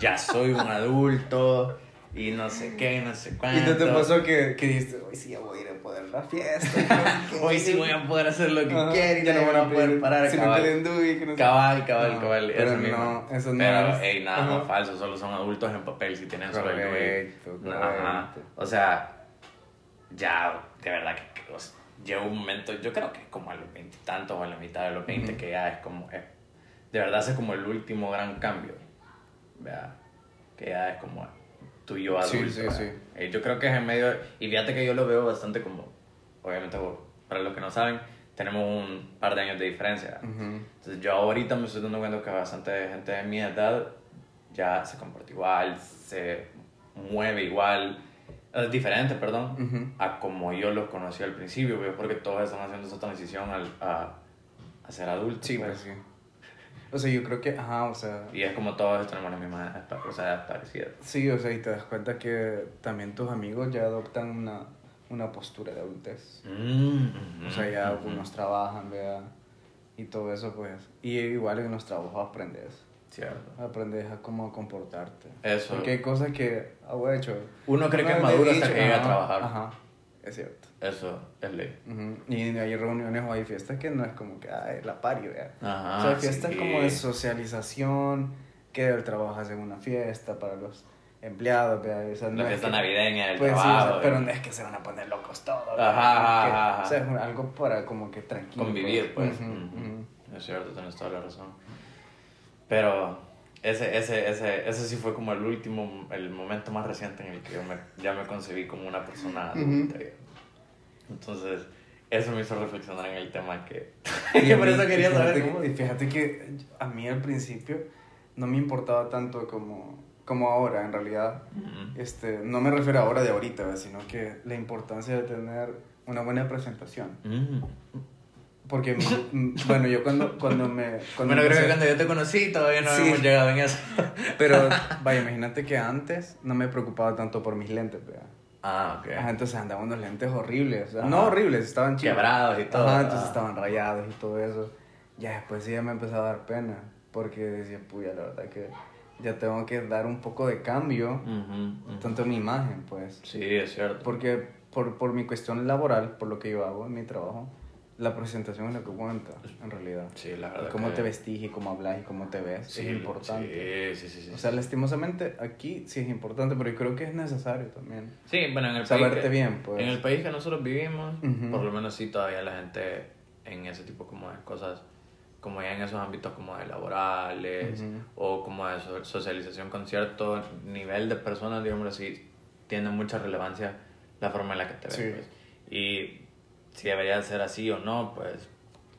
Speaker 1: ya soy un adulto y no sé qué, no sé
Speaker 2: ¿Y
Speaker 1: cuánto.
Speaker 2: te, pasó que, que dijiste, hoy sí ya voy a ir a poder la fiesta?
Speaker 1: Hoy sí voy a poder hacer lo que
Speaker 2: Ajá,
Speaker 1: quiera y
Speaker 2: ya
Speaker 1: no me van a poder parar.
Speaker 2: Si me
Speaker 1: cabal.
Speaker 2: piden Dewey, que no.
Speaker 1: Cabal, cabal,
Speaker 2: No,
Speaker 1: cabal.
Speaker 2: pero
Speaker 1: eso mismo.
Speaker 2: no, eso no
Speaker 1: Pero,
Speaker 2: es.
Speaker 1: ey, nada
Speaker 2: Ajá.
Speaker 1: más falso, solo son adultos en papel si tienen solo el
Speaker 2: Correcto,
Speaker 1: Dewey. Ajá.
Speaker 2: correcto.
Speaker 1: O sea, ya, de verdad que, o sea, llega un momento, yo creo que como a los veintitantos o a la mitad de los veinte,
Speaker 2: Ujú.
Speaker 1: que ya es como, es- de verdad es como el último gran cambio. ¿verdad? Que ya es como tú y yo
Speaker 2: Sí,
Speaker 1: adulto.
Speaker 2: sí,
Speaker 1: ¿verdad?
Speaker 2: sí.
Speaker 1: Eh, yo creo que es en medio, y fíjate que yo lo veo bastante como, obviamente, para los que no saben, tenemos un par de años de diferencia. Entonces yo ahorita me estoy dando cuenta que bastante gente de mi edad ya se comporta igual, se mueve igual, es diferente, perdón, a como yo los conocí al principio, pues, porque todos están haciendo esa transición al, a, a ser adultos.
Speaker 2: Sí, pues sí. O sea, yo creo que, ajá, o sea,
Speaker 1: Y es como todos tenemos las mismas o sea, parecidas.
Speaker 2: sí, o sea, y te das cuenta que también tus amigos ya adoptan una, una postura de adultez.
Speaker 1: Mm,
Speaker 2: O sea, ya
Speaker 1: ujú.
Speaker 2: unos trabajan, vea, y todo eso, pues. Y igual en los trabajos aprendes.
Speaker 1: Cierto.
Speaker 2: Aprendes a cómo comportarte.
Speaker 1: Eso.
Speaker 2: Porque hay cosas que, ah, hecho.
Speaker 1: Uno cree que es maduro hasta que llega a trabajar.
Speaker 2: Ajá, es cierto.
Speaker 1: Eso es ley.
Speaker 2: Y hay reuniones o hay fiestas que no es como que, ay, la ya.
Speaker 1: Ajá.
Speaker 2: o sea, hay fiestas
Speaker 1: sí.
Speaker 2: como de socialización, que el trabajo hace una fiesta para los empleados, vea, o sea, no
Speaker 1: La
Speaker 2: es
Speaker 1: fiesta
Speaker 2: que-
Speaker 1: navideña, el
Speaker 2: Pues sí, o
Speaker 1: trabajo.
Speaker 2: sea, pero no es que se van a poner locos todos.
Speaker 1: Ajá,
Speaker 2: ¿verdad?
Speaker 1: ajá,
Speaker 2: Que-
Speaker 1: ajá.
Speaker 2: O sea, es algo para como que tranquilo.
Speaker 1: convivir, pues.
Speaker 2: Ujú.
Speaker 1: Es cierto, tienes toda la razón. Pero ese, ese, ese, ese sí fue como el último, el momento más reciente en el que yo me, ya me concebí como una persona adulta. Entonces, eso me hizo reflexionar en el tema que...
Speaker 2: A
Speaker 1: por eso quería
Speaker 2: fíjate
Speaker 1: saber
Speaker 2: que-
Speaker 1: cómo...
Speaker 2: Y fíjate que a mí al principio no me importaba tanto como, como ahora, en realidad. Este, no me refiero ahora de ahorita, sino que la importancia de tener una buena presentación.
Speaker 1: Ujú.
Speaker 2: Porque, mm, bueno, yo cuando, cuando me... Cuando
Speaker 1: Bueno, creo que cuando yo te conocí todavía no
Speaker 2: Sí.
Speaker 1: hemos llegado en eso.
Speaker 2: Pero, vaya, imagínate que antes no me preocupaba tanto por mis lentes, ¿verdad?
Speaker 1: Ah, ok.
Speaker 2: Ajá, entonces andaban unos lentes horribles. o sea, no horribles, estaban chidos.
Speaker 1: Quebrados y todo.
Speaker 2: Ajá, entonces estaban rayados y todo eso. Ya después sí ya me empezó a dar pena. Porque decía, puya, la verdad que ya tengo que dar un poco de cambio.
Speaker 1: Ujú, ujú.
Speaker 2: Tanto en mi imagen, pues.
Speaker 1: Sí, es cierto.
Speaker 2: Porque por, por mi cuestión laboral, por lo que yo hago en mi trabajo, la presentación es lo que cuenta, en realidad.
Speaker 1: Sí, la
Speaker 2: Y
Speaker 1: verdad.
Speaker 2: cómo
Speaker 1: que-
Speaker 2: te vestís y cómo hablas y cómo te ves
Speaker 1: Sí,
Speaker 2: es importante.
Speaker 1: Sí, sí, sí. sí.
Speaker 2: O sea, lastimosamente aquí sí es importante, pero yo creo que es necesario también.
Speaker 1: Sí, bueno, en el
Speaker 2: Saberte
Speaker 1: país que,
Speaker 2: bien, pues.
Speaker 1: En el país que nosotros vivimos,
Speaker 2: Ujú.
Speaker 1: por lo menos sí todavía la gente en ese tipo como de cosas, como ya en esos ámbitos como de laborales
Speaker 2: Ujú.
Speaker 1: o como de so- socialización con cierto nivel de personas, digamos así, tiene mucha relevancia la forma en la que te ves.
Speaker 2: Sí.
Speaker 1: pues. Y si debería ser así o no, pues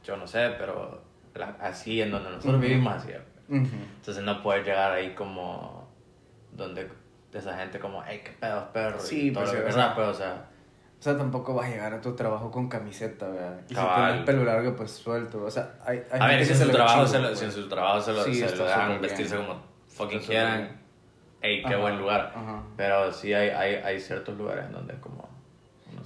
Speaker 1: yo no sé, pero la- así en donde nosotros
Speaker 2: Ujú.
Speaker 1: vivimos, así es.
Speaker 2: Ujú.
Speaker 1: Entonces no puedes llegar ahí como donde de esa gente como, hey, qué pedos, perro,
Speaker 2: Sí,
Speaker 1: y todo
Speaker 2: pues,
Speaker 1: lo que
Speaker 2: o sea,
Speaker 1: querrás, pues, o sea,
Speaker 2: O sea, tampoco vas a llegar a tu trabajo con camiseta, ¿verdad? Y
Speaker 1: Cabal.
Speaker 2: si tienes pelo largo, pues suelto. O sea, hay, hay
Speaker 1: a ver,
Speaker 2: gente
Speaker 1: si en, su trabajo
Speaker 2: chido,
Speaker 1: se lo,
Speaker 2: pues.
Speaker 1: si en su trabajo se lo,
Speaker 2: Sí,
Speaker 1: se lo dejan vestirse
Speaker 2: bien.
Speaker 1: como fucking quieran,
Speaker 2: bien.
Speaker 1: hey, qué
Speaker 2: Ajá,
Speaker 1: buen lugar,
Speaker 2: ajá.
Speaker 1: pero sí hay, hay, hay ciertos lugares en donde como...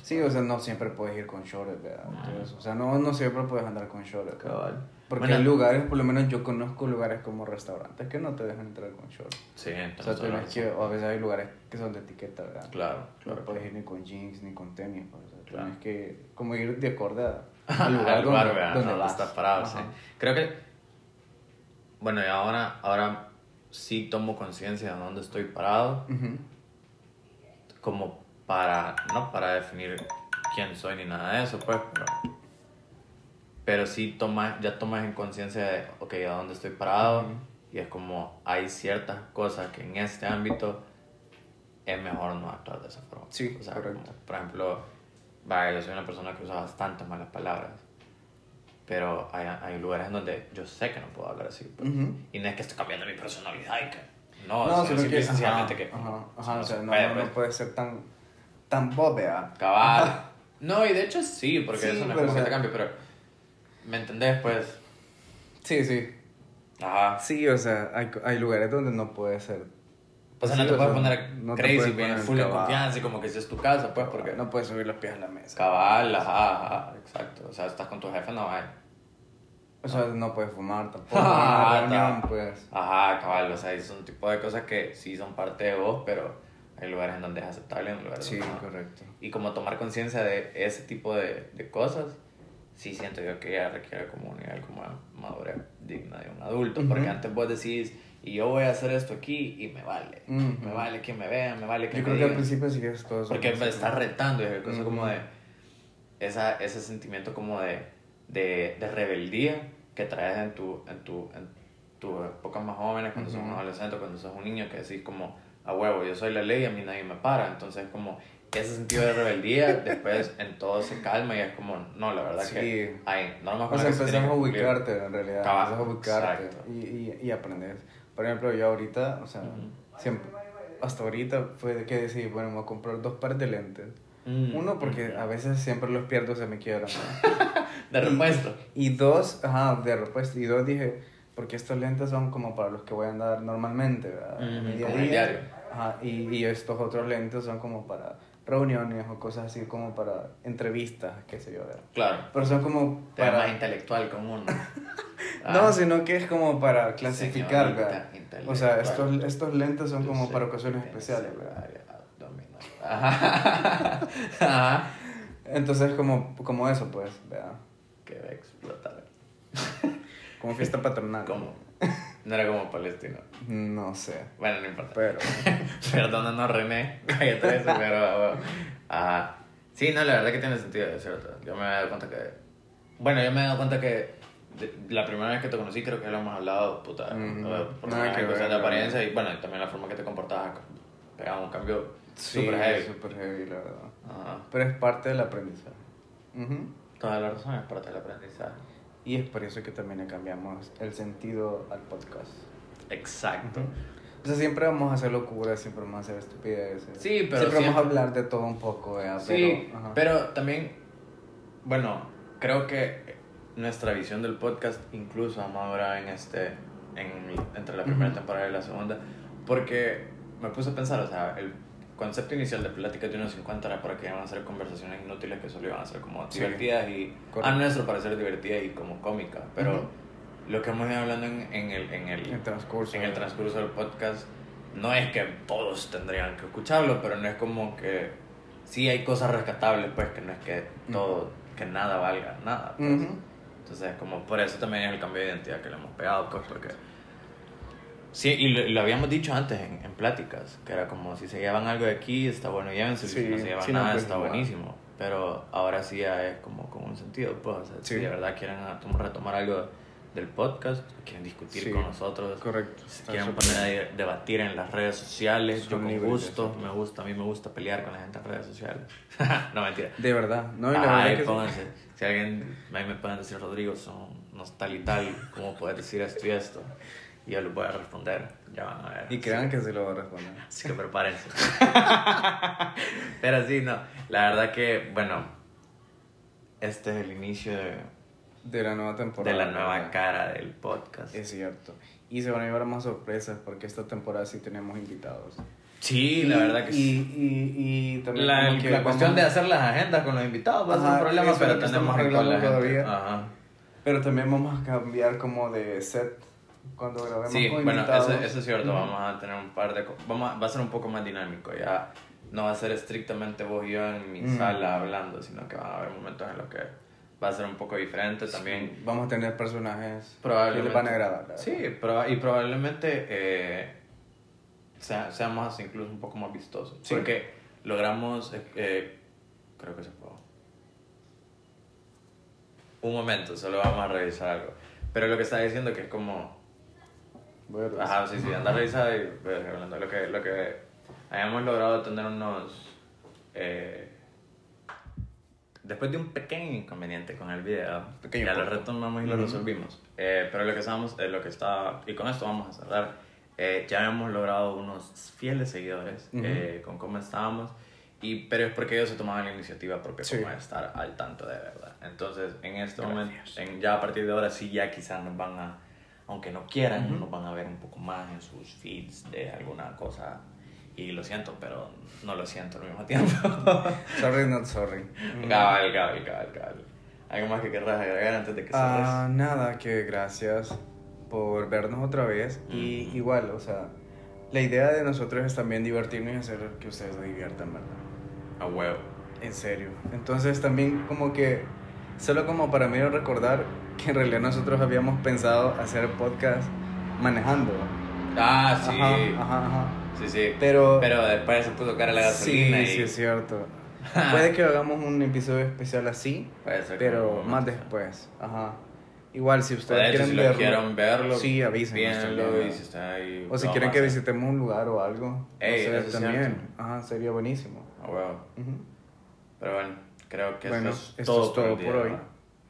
Speaker 2: Sí, o sea, no siempre puedes ir con shorts, ¿verdad? Todo eso. O sea, no, no siempre puedes andar con shorts.
Speaker 1: Cabal.
Speaker 2: Porque
Speaker 1: Bueno.
Speaker 2: hay lugares, por lo menos yo conozco lugares como restaurantes que no te dejan entrar con shorts.
Speaker 1: Sí,
Speaker 2: O sea,
Speaker 1: entonces...
Speaker 2: que, o a veces hay lugares que son de etiqueta, ¿verdad?
Speaker 1: Claro, claro.
Speaker 2: No puedes ir ni con jeans ni con tenis. pues, o sea,
Speaker 1: Claro.
Speaker 2: Tienes que como ir de acorde
Speaker 1: al
Speaker 2: al lugar, donde,
Speaker 1: ¿verdad?
Speaker 2: donde
Speaker 1: donde
Speaker 2: vas.
Speaker 1: estás parado, sí. Creo que, bueno, y ahora, ahora sí tomo conciencia de dónde estoy parado,
Speaker 2: Ujú.
Speaker 1: como para, no para definir quién soy ni nada de eso, pues, pero, pero sí tomas, ya tomas en conciencia de, ok, a dónde estoy parado,
Speaker 2: Ujú.
Speaker 1: y es como, hay ciertas cosas que en este ámbito es mejor no actuar de esa forma.
Speaker 2: Sí,
Speaker 1: o sea,
Speaker 2: correcto.
Speaker 1: como, por ejemplo, vaya, yo soy una persona que usa bastantes malas palabras, pero hay, hay lugares en donde yo sé que no puedo hablar así, pues.
Speaker 2: Ujú.
Speaker 1: y no es que estoy cambiando mi personalidad y que... No,
Speaker 2: No,
Speaker 1: sino
Speaker 2: sino que, ajá,
Speaker 1: que...
Speaker 2: ajá, ajá, o sea, no,
Speaker 1: puede,
Speaker 2: no,
Speaker 1: pues.
Speaker 2: no puede ser tan, tan bobea.
Speaker 1: Cabal. No, y de hecho sí, porque
Speaker 2: Sí,
Speaker 1: eso no es
Speaker 2: pero,
Speaker 1: como
Speaker 2: o
Speaker 1: que te cambie, pero... ¿Me entendés? Pues...
Speaker 2: Sí, sí.
Speaker 1: Ajá.
Speaker 2: Sí, o sea, hay, hay lugares donde no puede ser.
Speaker 1: O sea, no
Speaker 2: Sí,
Speaker 1: te
Speaker 2: o
Speaker 1: puedes
Speaker 2: sea,
Speaker 1: poner
Speaker 2: no te
Speaker 1: crazy,
Speaker 2: poner
Speaker 1: full de confianza y como que si es tu casa, pues, porque...
Speaker 2: No puedes subir los pies a la mesa.
Speaker 1: Cabal, ajá, ajá, exacto. O sea, estás con tu jefe, no hay.
Speaker 2: O sea, no puedes fumar tampoco.
Speaker 1: Ah,
Speaker 2: una reunión, pues.
Speaker 1: Ajá, cabal, o sea, es un tipo de cosas que sí son parte de vos, pero hay lugares en donde es aceptable hay lugares
Speaker 2: Sí,
Speaker 1: donde no.
Speaker 2: correcto.
Speaker 1: Y como tomar conciencia de ese tipo de, de cosas, sí siento yo que ya requiere como un nivel como madurez digna de un adulto, porque
Speaker 2: Ujú.
Speaker 1: antes vos decís, y yo voy a hacer esto aquí y me vale,
Speaker 2: Ujú.
Speaker 1: me vale que me vean, me vale que
Speaker 2: Yo
Speaker 1: me
Speaker 2: creo que al
Speaker 1: digan.
Speaker 2: principio sí es todo eso.
Speaker 1: Porque me estás retando, y es cosa
Speaker 2: Ujú.
Speaker 1: como de esa, ese sentimiento como de, de, de rebeldía que traes en tu, en tu, en tus épocas más jóvenes, cuando sos un adolescente, cuando sos un niño, que decís como, a huevo, yo soy la ley, a mí nadie me para. Entonces como ese sentido de rebeldía, después en todo se calma y es como, no, la verdad
Speaker 2: Sí.
Speaker 1: que hay normas
Speaker 2: O
Speaker 1: con
Speaker 2: sea,
Speaker 1: que
Speaker 2: empezás a
Speaker 1: cumplir.
Speaker 2: ubicarte en realidad.
Speaker 1: Cabal,
Speaker 2: Empezás a ubicarte y, y, y aprendes. Por ejemplo, yo ahorita, o sea, siempre, hasta ahorita fue que decidí, bueno, me voy a comprar dos pares de lentes.
Speaker 1: Mm.
Speaker 2: Uno, porque a veces siempre los pierdo, se me quiebran. ¿no?
Speaker 1: De repuesto.
Speaker 2: Y dos, ajá, de repuesto. Y dos, dije, porque estos lentes son como para los que voy a andar normalmente, ¿verdad? Día
Speaker 1: el
Speaker 2: día.
Speaker 1: diario.
Speaker 2: Ajá, y, y estos otros lentes son como para reuniones o cosas así, como para entrevistas, qué sé yo, ¿verdad?
Speaker 1: Claro.
Speaker 2: Pero son como
Speaker 1: da más
Speaker 2: para...
Speaker 1: intelectual como uno.
Speaker 2: No,
Speaker 1: Ah.
Speaker 2: sino que es como para clasificar, ¿verdad? O sea, estos, estos lentes son como para ocasiones especiales, ¿verdad?
Speaker 1: Ajá. Ajá.
Speaker 2: Entonces, como, como eso, pues, ¿verdad?
Speaker 1: Que va a explotar.
Speaker 2: Como fiesta patronal.
Speaker 1: ¿Cómo? No era como palestino.
Speaker 2: No sé,
Speaker 1: Bueno, no importa.
Speaker 2: pero...
Speaker 1: Perdónanos, René. Cállate eso, pero. Ajá. Sí, no, la verdad que tiene sentido, es cierto. Yo me he dado cuenta que. Bueno, yo me he dado cuenta que. de- la primera vez que te conocí, creo que lo hemos hablado, puta. Eh, Por
Speaker 2: Nada que ver, la
Speaker 1: apariencia y bueno, también la forma que te comportabas. Pegaba un cambio súper heavy.
Speaker 2: súper heavy, la verdad.
Speaker 1: Ajá.
Speaker 2: Pero es parte del aprendizaje. Ujú.
Speaker 1: Toda la razón es parte del aprendizaje.
Speaker 2: Y es por eso que también le cambiamos el sentido al podcast.
Speaker 1: Exacto.
Speaker 2: O sea, siempre vamos a hacer locuras, siempre vamos a hacer estupideces.
Speaker 1: Sí, pero
Speaker 2: Siempre vamos a hablar de todo un poco, ¿verdad?
Speaker 1: Sí,
Speaker 2: pero, ajá.
Speaker 1: pero también, bueno, creo que nuestra visión del podcast incluso ha madurado en este, en, entre la primera temporada y la segunda, porque me puse a pensar, o sea, el concepto inicial de Pláticas de unos 50 era para que iban a ser conversaciones inútiles que solo iban a ser como
Speaker 2: Sí.
Speaker 1: divertidas y,
Speaker 2: Correcto.
Speaker 1: a nuestro parecer divertidas y como cómicas, pero lo que hemos ido hablando en, en el... En el
Speaker 2: El transcurso.
Speaker 1: en el transcurso del podcast no es que todos tendrían que escucharlo, pero no es como que sí hay cosas rescatables, pues que no es que todo, que nada valga nada. pues.
Speaker 2: Ujú.
Speaker 1: Entonces, como por eso también es el cambio de identidad que le hemos pegado, pues porque... Sí, y lo, lo habíamos dicho antes en, en pláticas, que era como si se llevan algo de aquí, está bueno, llévense,
Speaker 2: Sí,
Speaker 1: si no se llevan
Speaker 2: si no,
Speaker 1: nada,
Speaker 2: pues,
Speaker 1: está buenísimo. Pero ahora sí ya es como con un sentido, pues, o sea,
Speaker 2: Sí.
Speaker 1: si de verdad quieren tom- retomar algo del podcast, quieren discutir
Speaker 2: Sí.
Speaker 1: con nosotros,
Speaker 2: Correcto.
Speaker 1: si quieren poner a debatir en las redes sociales, yo con gusto, me gusta, a mí me gusta pelear con la gente en redes sociales. no, mentira.
Speaker 2: De verdad. No, y la
Speaker 1: Ay,
Speaker 2: verdad que
Speaker 1: pónganse. Si alguien, me pueden decir, Rodrigo, son, no es tal y tal, ¿cómo puedes decir esto y esto? Y yo les voy a responder, ya van a ver.
Speaker 2: Y crean que se lo va a responder.
Speaker 1: Así que prepárense. Pero sí, no, la verdad que, bueno, este es el inicio de,
Speaker 2: De la nueva temporada.
Speaker 1: de la nueva cara del podcast.
Speaker 2: Es cierto. Y se van a llevar más sorpresas porque esta temporada sí tenemos invitados.
Speaker 1: Sí, la verdad que
Speaker 2: y,
Speaker 1: sí.
Speaker 2: Y, y también
Speaker 1: La,
Speaker 2: que
Speaker 1: la cuestión
Speaker 2: vamos-
Speaker 1: de hacer las agendas con los invitados va a ser un problema, pero tenemos
Speaker 2: estamos
Speaker 1: que con la
Speaker 2: arreglando
Speaker 1: gente.
Speaker 2: todavía.
Speaker 1: Ajá.
Speaker 2: Pero también vamos a cambiar como de set cuando grabemos
Speaker 1: Sí,
Speaker 2: con
Speaker 1: bueno,
Speaker 2: invitados.
Speaker 1: eso, eso es cierto, vamos a tener un par de... Vamos a- va a ser un poco más dinámico, ya no va a ser estrictamente vos y yo en mi sala hablando, sino que van a haber momentos en los que va a ser un poco diferente también.
Speaker 2: Vamos a tener personajes
Speaker 1: Probablemente.
Speaker 2: que van a agradar.
Speaker 1: Sí, proba- y probablemente eh, sea- seamos incluso un poco más vistosos.
Speaker 2: Sí.
Speaker 1: Porque logramos, eh, eh, creo que se puede. Un momento, solo vamos a revisar algo. Pero lo que está diciendo que es como
Speaker 2: Voy a revisar.
Speaker 1: Ajá, sí, sí, anda a revisar y pues, hablando lo que, lo que hayamos logrado tener unos... eh, después de un pequeño inconveniente con el video,
Speaker 2: Pequeño
Speaker 1: ya lo
Speaker 2: poco.
Speaker 1: retomamos y lo
Speaker 2: Ujú.
Speaker 1: resolvimos. Eh, pero lo que estábamos, eh, lo que está, y con esto vamos a cerrar, eh, ya hemos logrado unos fieles seguidores
Speaker 2: Ujú.
Speaker 1: eh, con cómo estábamos, y, pero es porque ellos se tomaban la iniciativa propia
Speaker 2: Sí.
Speaker 1: como de estar al tanto de verdad. Entonces, en este
Speaker 2: Gracias.
Speaker 1: momento, en, ya a partir de ahora sí ya quizás nos van a, aunque no quieran,
Speaker 2: Ujú.
Speaker 1: nos van a ver un poco más en sus feeds de alguna cosa. Y lo siento, pero no lo siento al mismo tiempo.
Speaker 2: Sorry, not sorry.
Speaker 1: cabal, cabal, cabal, cabal. ¿Algo más que querrás agregar antes de que cerres?
Speaker 2: Ah, nada, que gracias por vernos otra vez. Y igual, o sea, la idea de nosotros es también divertirnos y hacer que ustedes se diviertan, ¿verdad?
Speaker 1: A huevo.
Speaker 2: En serio. Entonces también como que, solo como para mí recordar que en realidad nosotros habíamos pensado hacer podcast manejando.
Speaker 1: Ah, sí.
Speaker 2: Ajá, ajá, ajá.
Speaker 1: Sí, sí.
Speaker 2: Pero,
Speaker 1: Pero después se puso cara la
Speaker 2: sí,
Speaker 1: gasolina y...
Speaker 2: sí es cierto. Puede que hagamos un episodio especial así,
Speaker 1: Puede ser
Speaker 2: pero más después. Ajá. Igual si
Speaker 1: O de
Speaker 2: ustedes
Speaker 1: hecho,
Speaker 2: quieren
Speaker 1: si lo
Speaker 2: verlo,
Speaker 1: quieren verlo,
Speaker 2: sí,
Speaker 1: y si está ahí...
Speaker 2: o si quieren que visitemos un lugar o algo,
Speaker 1: Ey, es
Speaker 2: también. Ajá, sería buenísimo.
Speaker 1: A huevo.
Speaker 2: Ujú.
Speaker 1: Pero bueno, creo que
Speaker 2: Bueno,
Speaker 1: eso es
Speaker 2: esto
Speaker 1: todo
Speaker 2: es todo
Speaker 1: día,
Speaker 2: por hoy.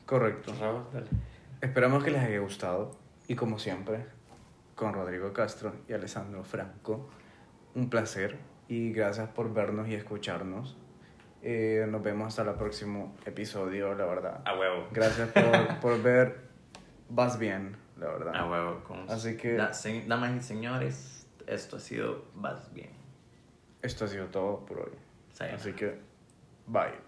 Speaker 2: Correcto.
Speaker 1: Raúl, dale.
Speaker 2: Esperamos que les haya gustado. Y como siempre, con Rodrigo Castro y Alessandro Franco, un placer. Y gracias por vernos y escucharnos. Eh, nos vemos hasta el próximo episodio, la verdad.
Speaker 1: A huevo.
Speaker 2: Gracias por, por ver. Vas bien, la verdad.
Speaker 1: A huevo. Con...
Speaker 2: Así que-
Speaker 1: Da- se- damas y señores, esto ha sido Vas Bien.
Speaker 2: Esto ha sido todo por hoy. Así que, bye.